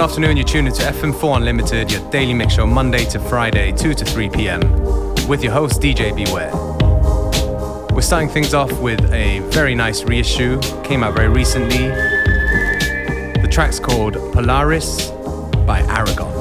afternoon. You're tuned into FM4 Unlimited, your daily mix show Monday to Friday, 2 to 3 p.m. with your host DJ Beware. We're starting things off with a very nice reissue, came out very recently. The track's called Polaris by Aragon.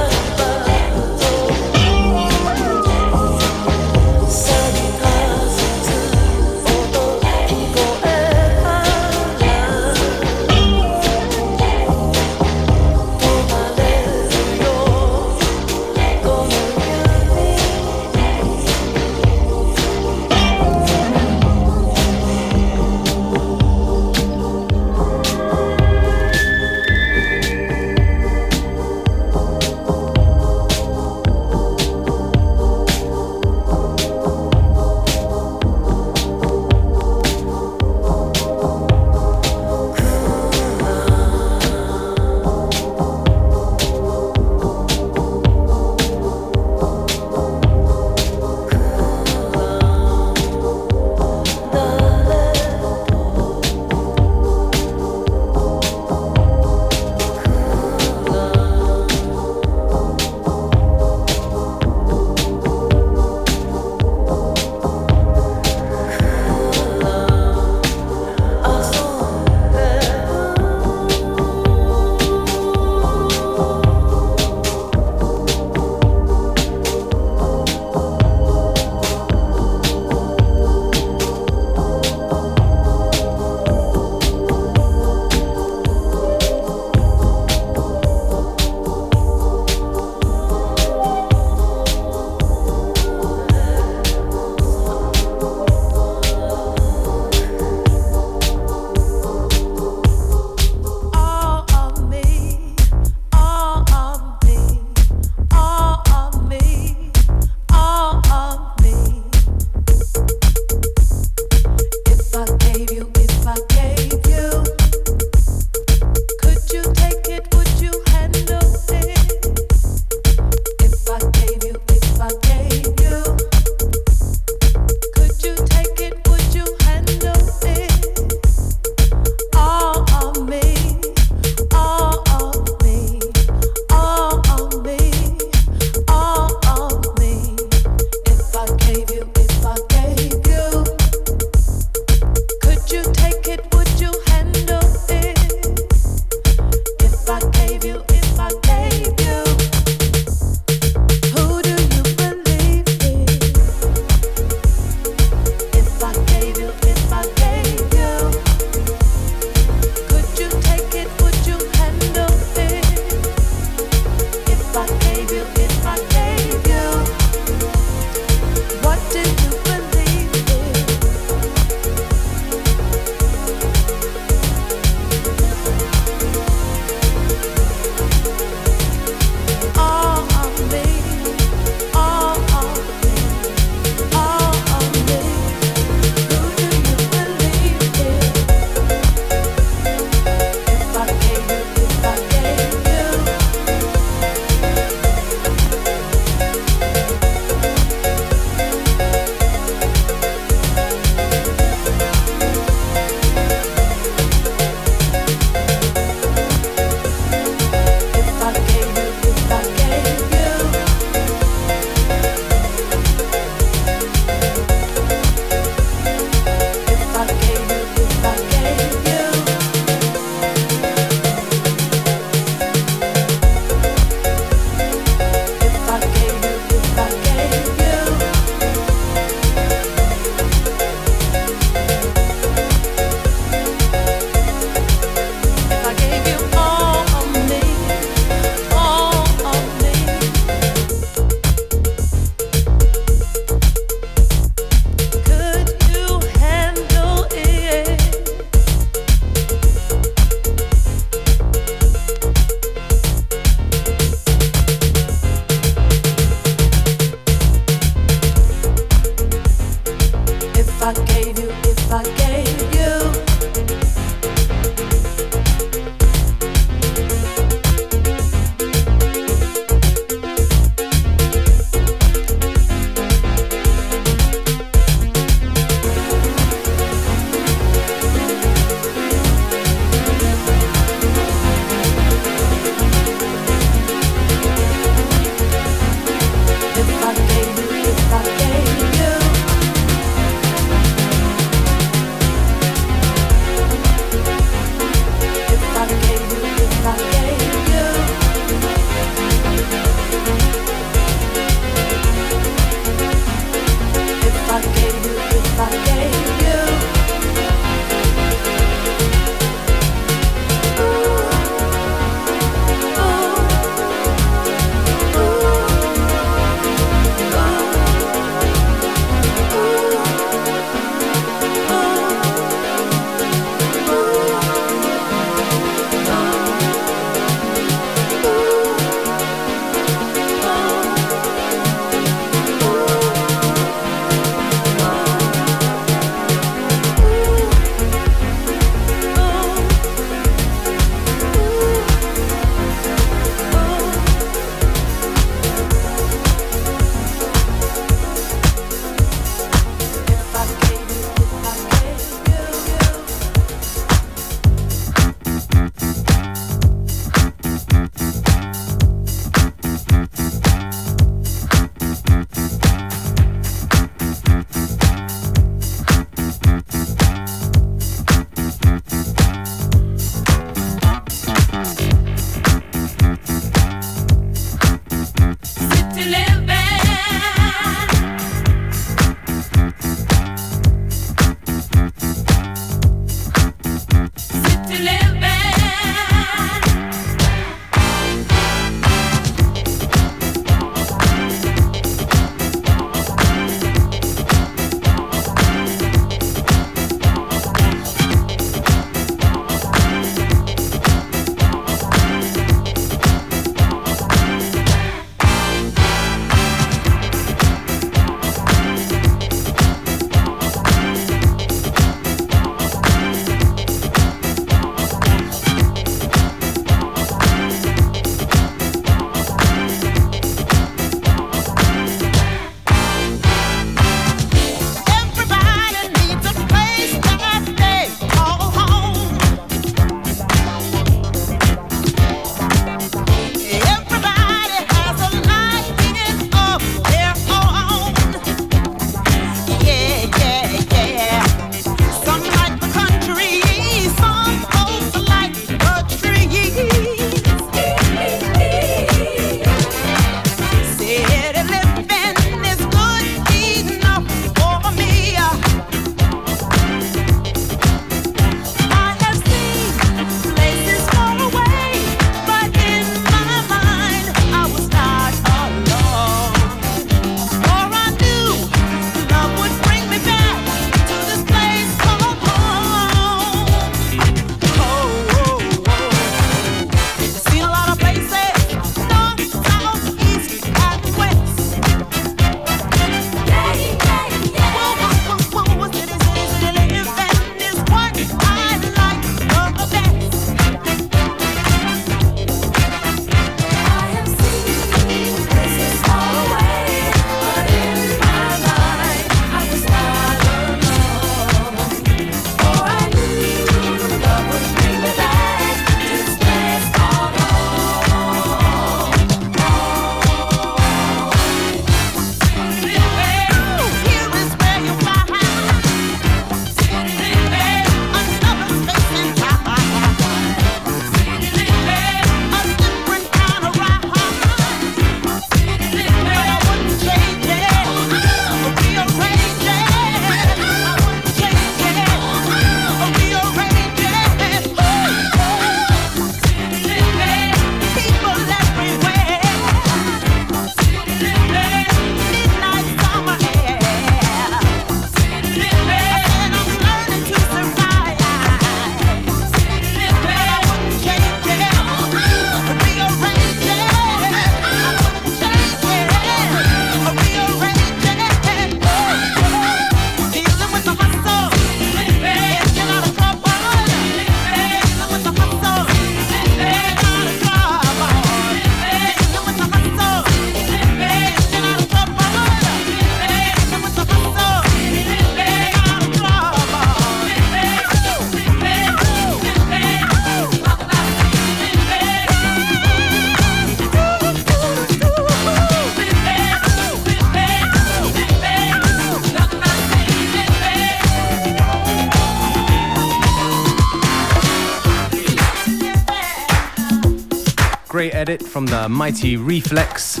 From the mighty Reflex.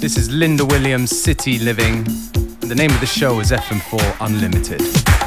This is Linda Williams' City Living. The name of the show is FM4 Unlimited.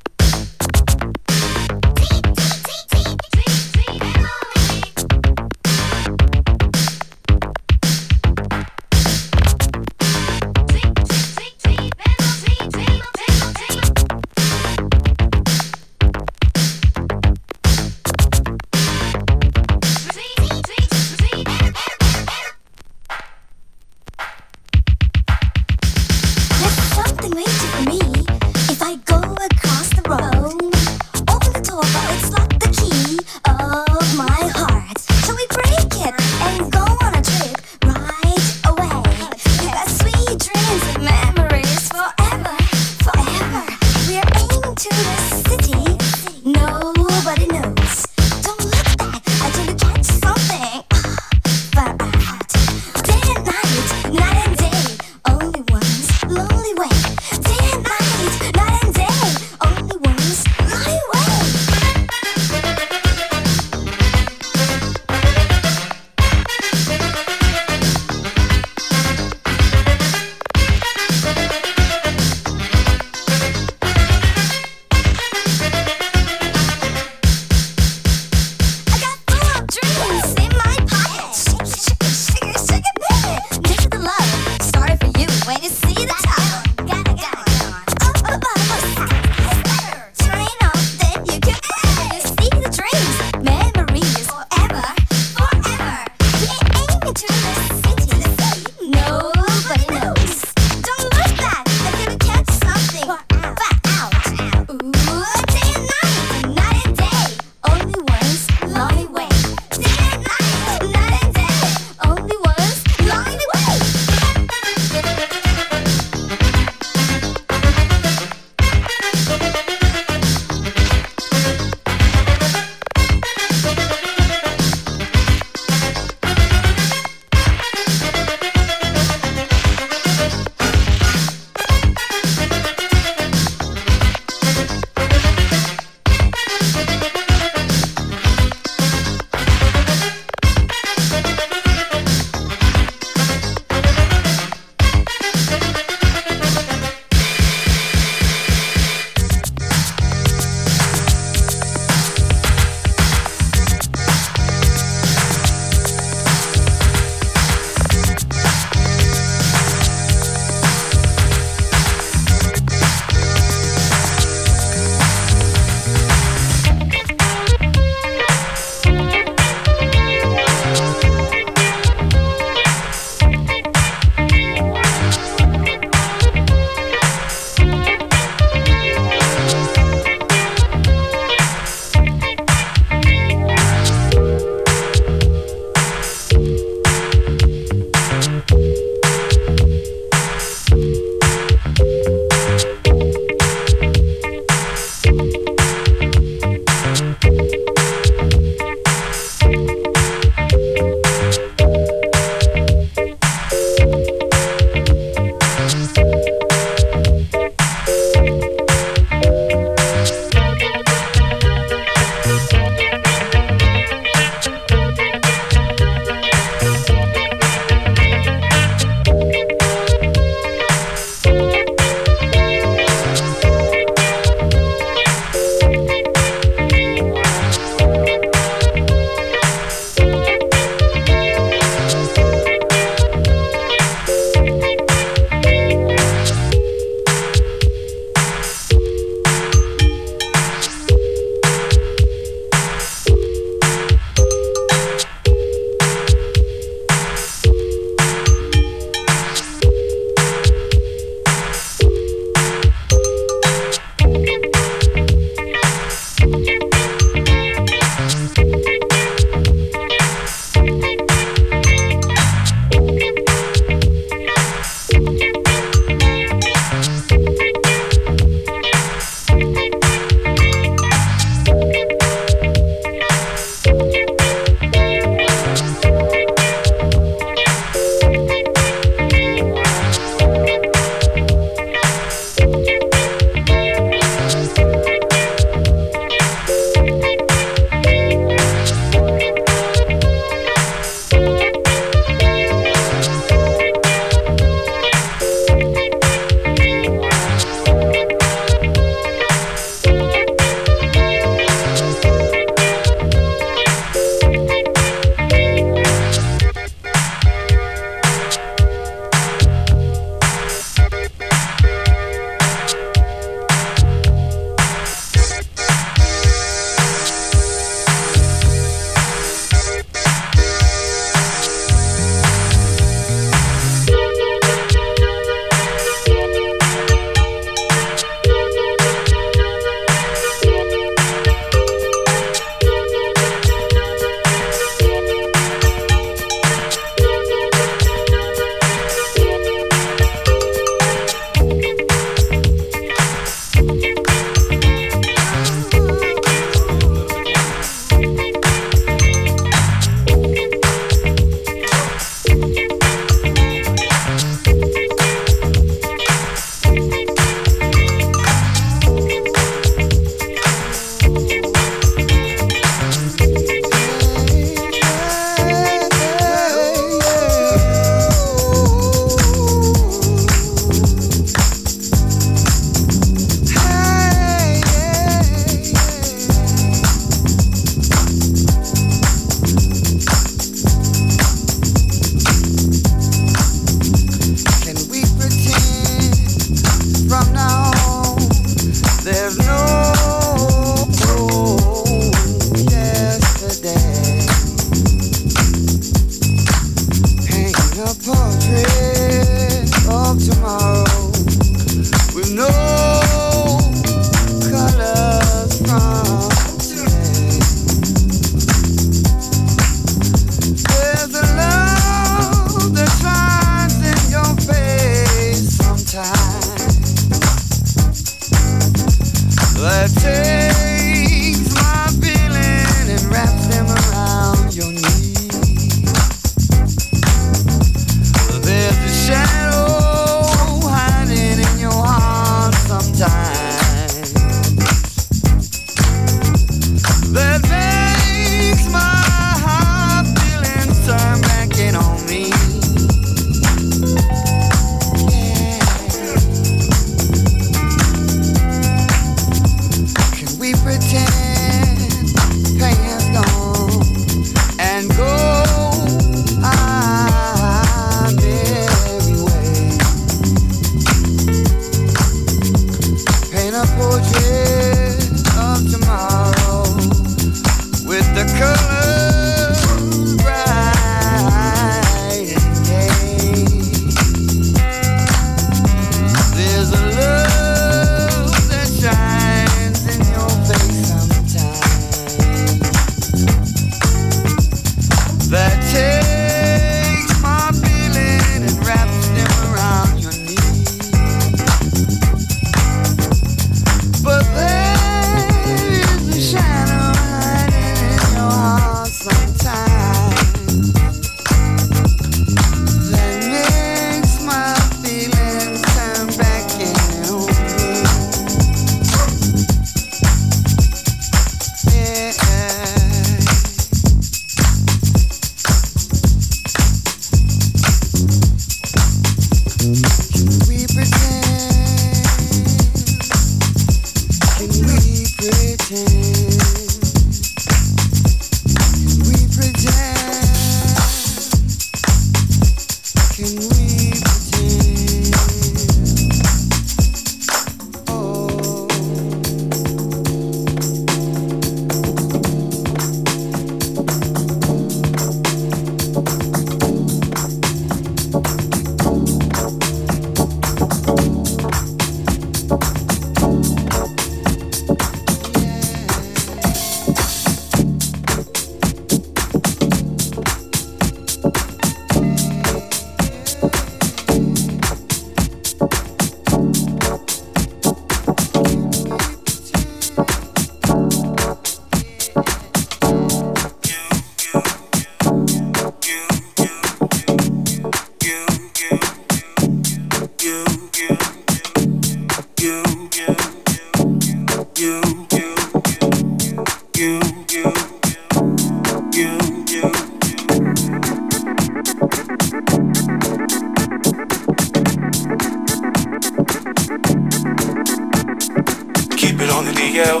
To chill.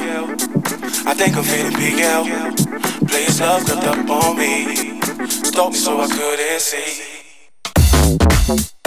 This may not be so I couldn't a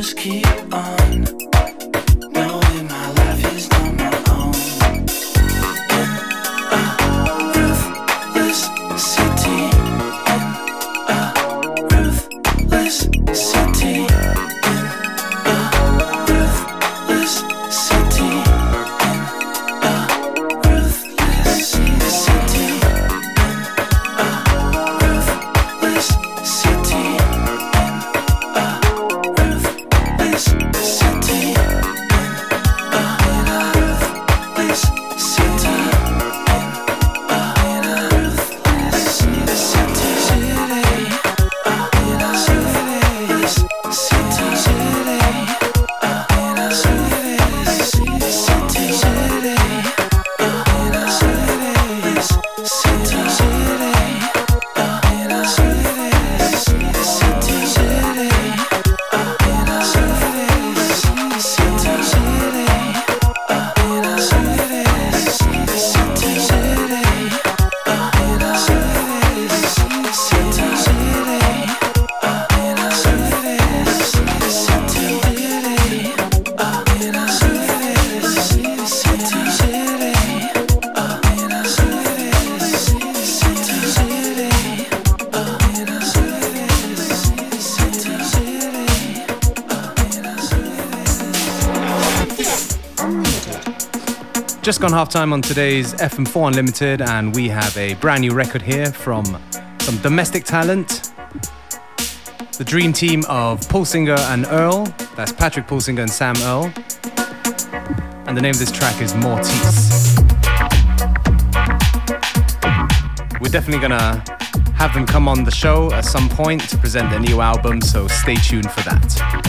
Just gone time on today's FM4 Unlimited, and we have a brand new record here from some domestic talent. The dream team of Pulsinger and Irl. That's Patrick Pulsinger and Sam Irl. And the name of this track is Mortis. We're definitely gonna have them come on the show at some point to present their new album, so stay tuned for that.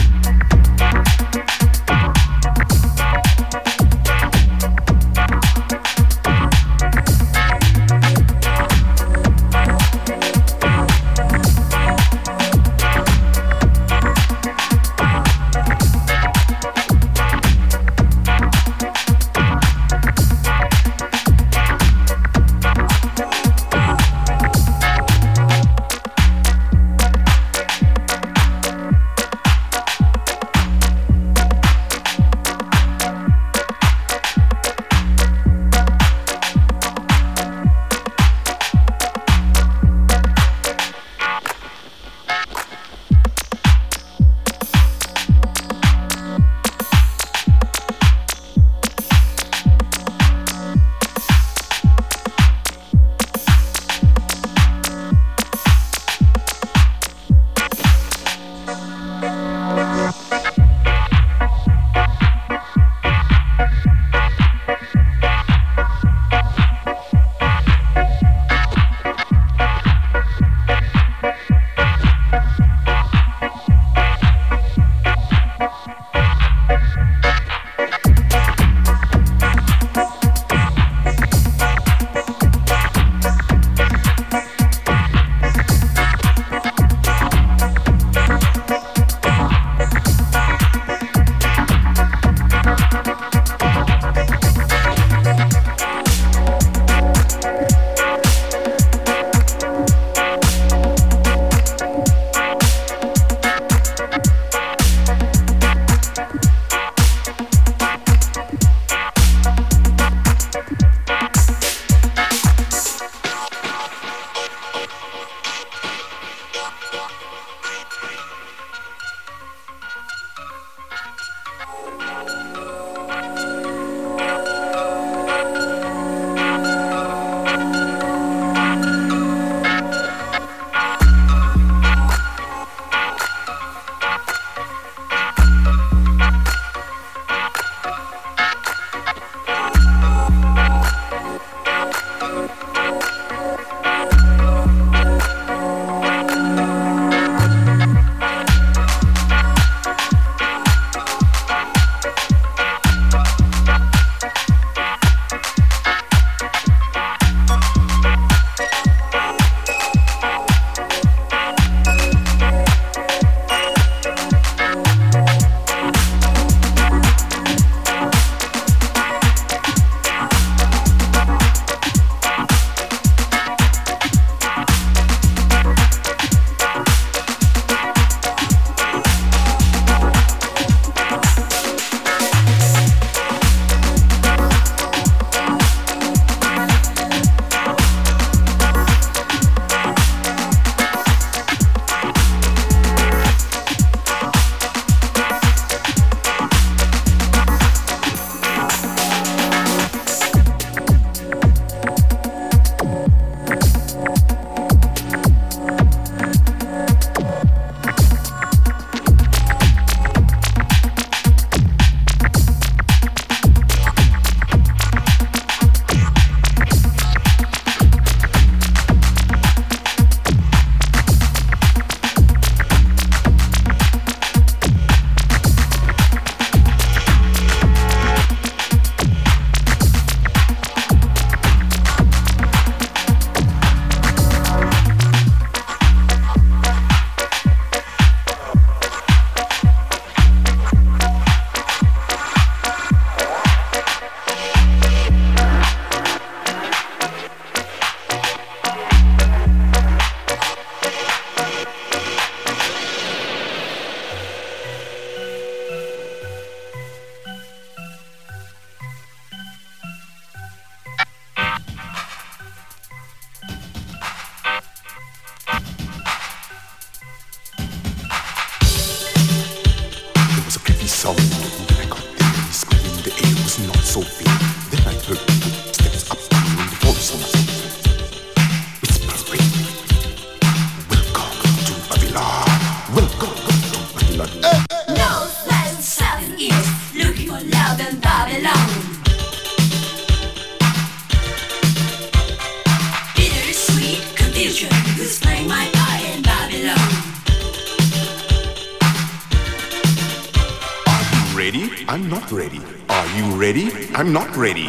I'm not ready. Are you ready? I'm not ready.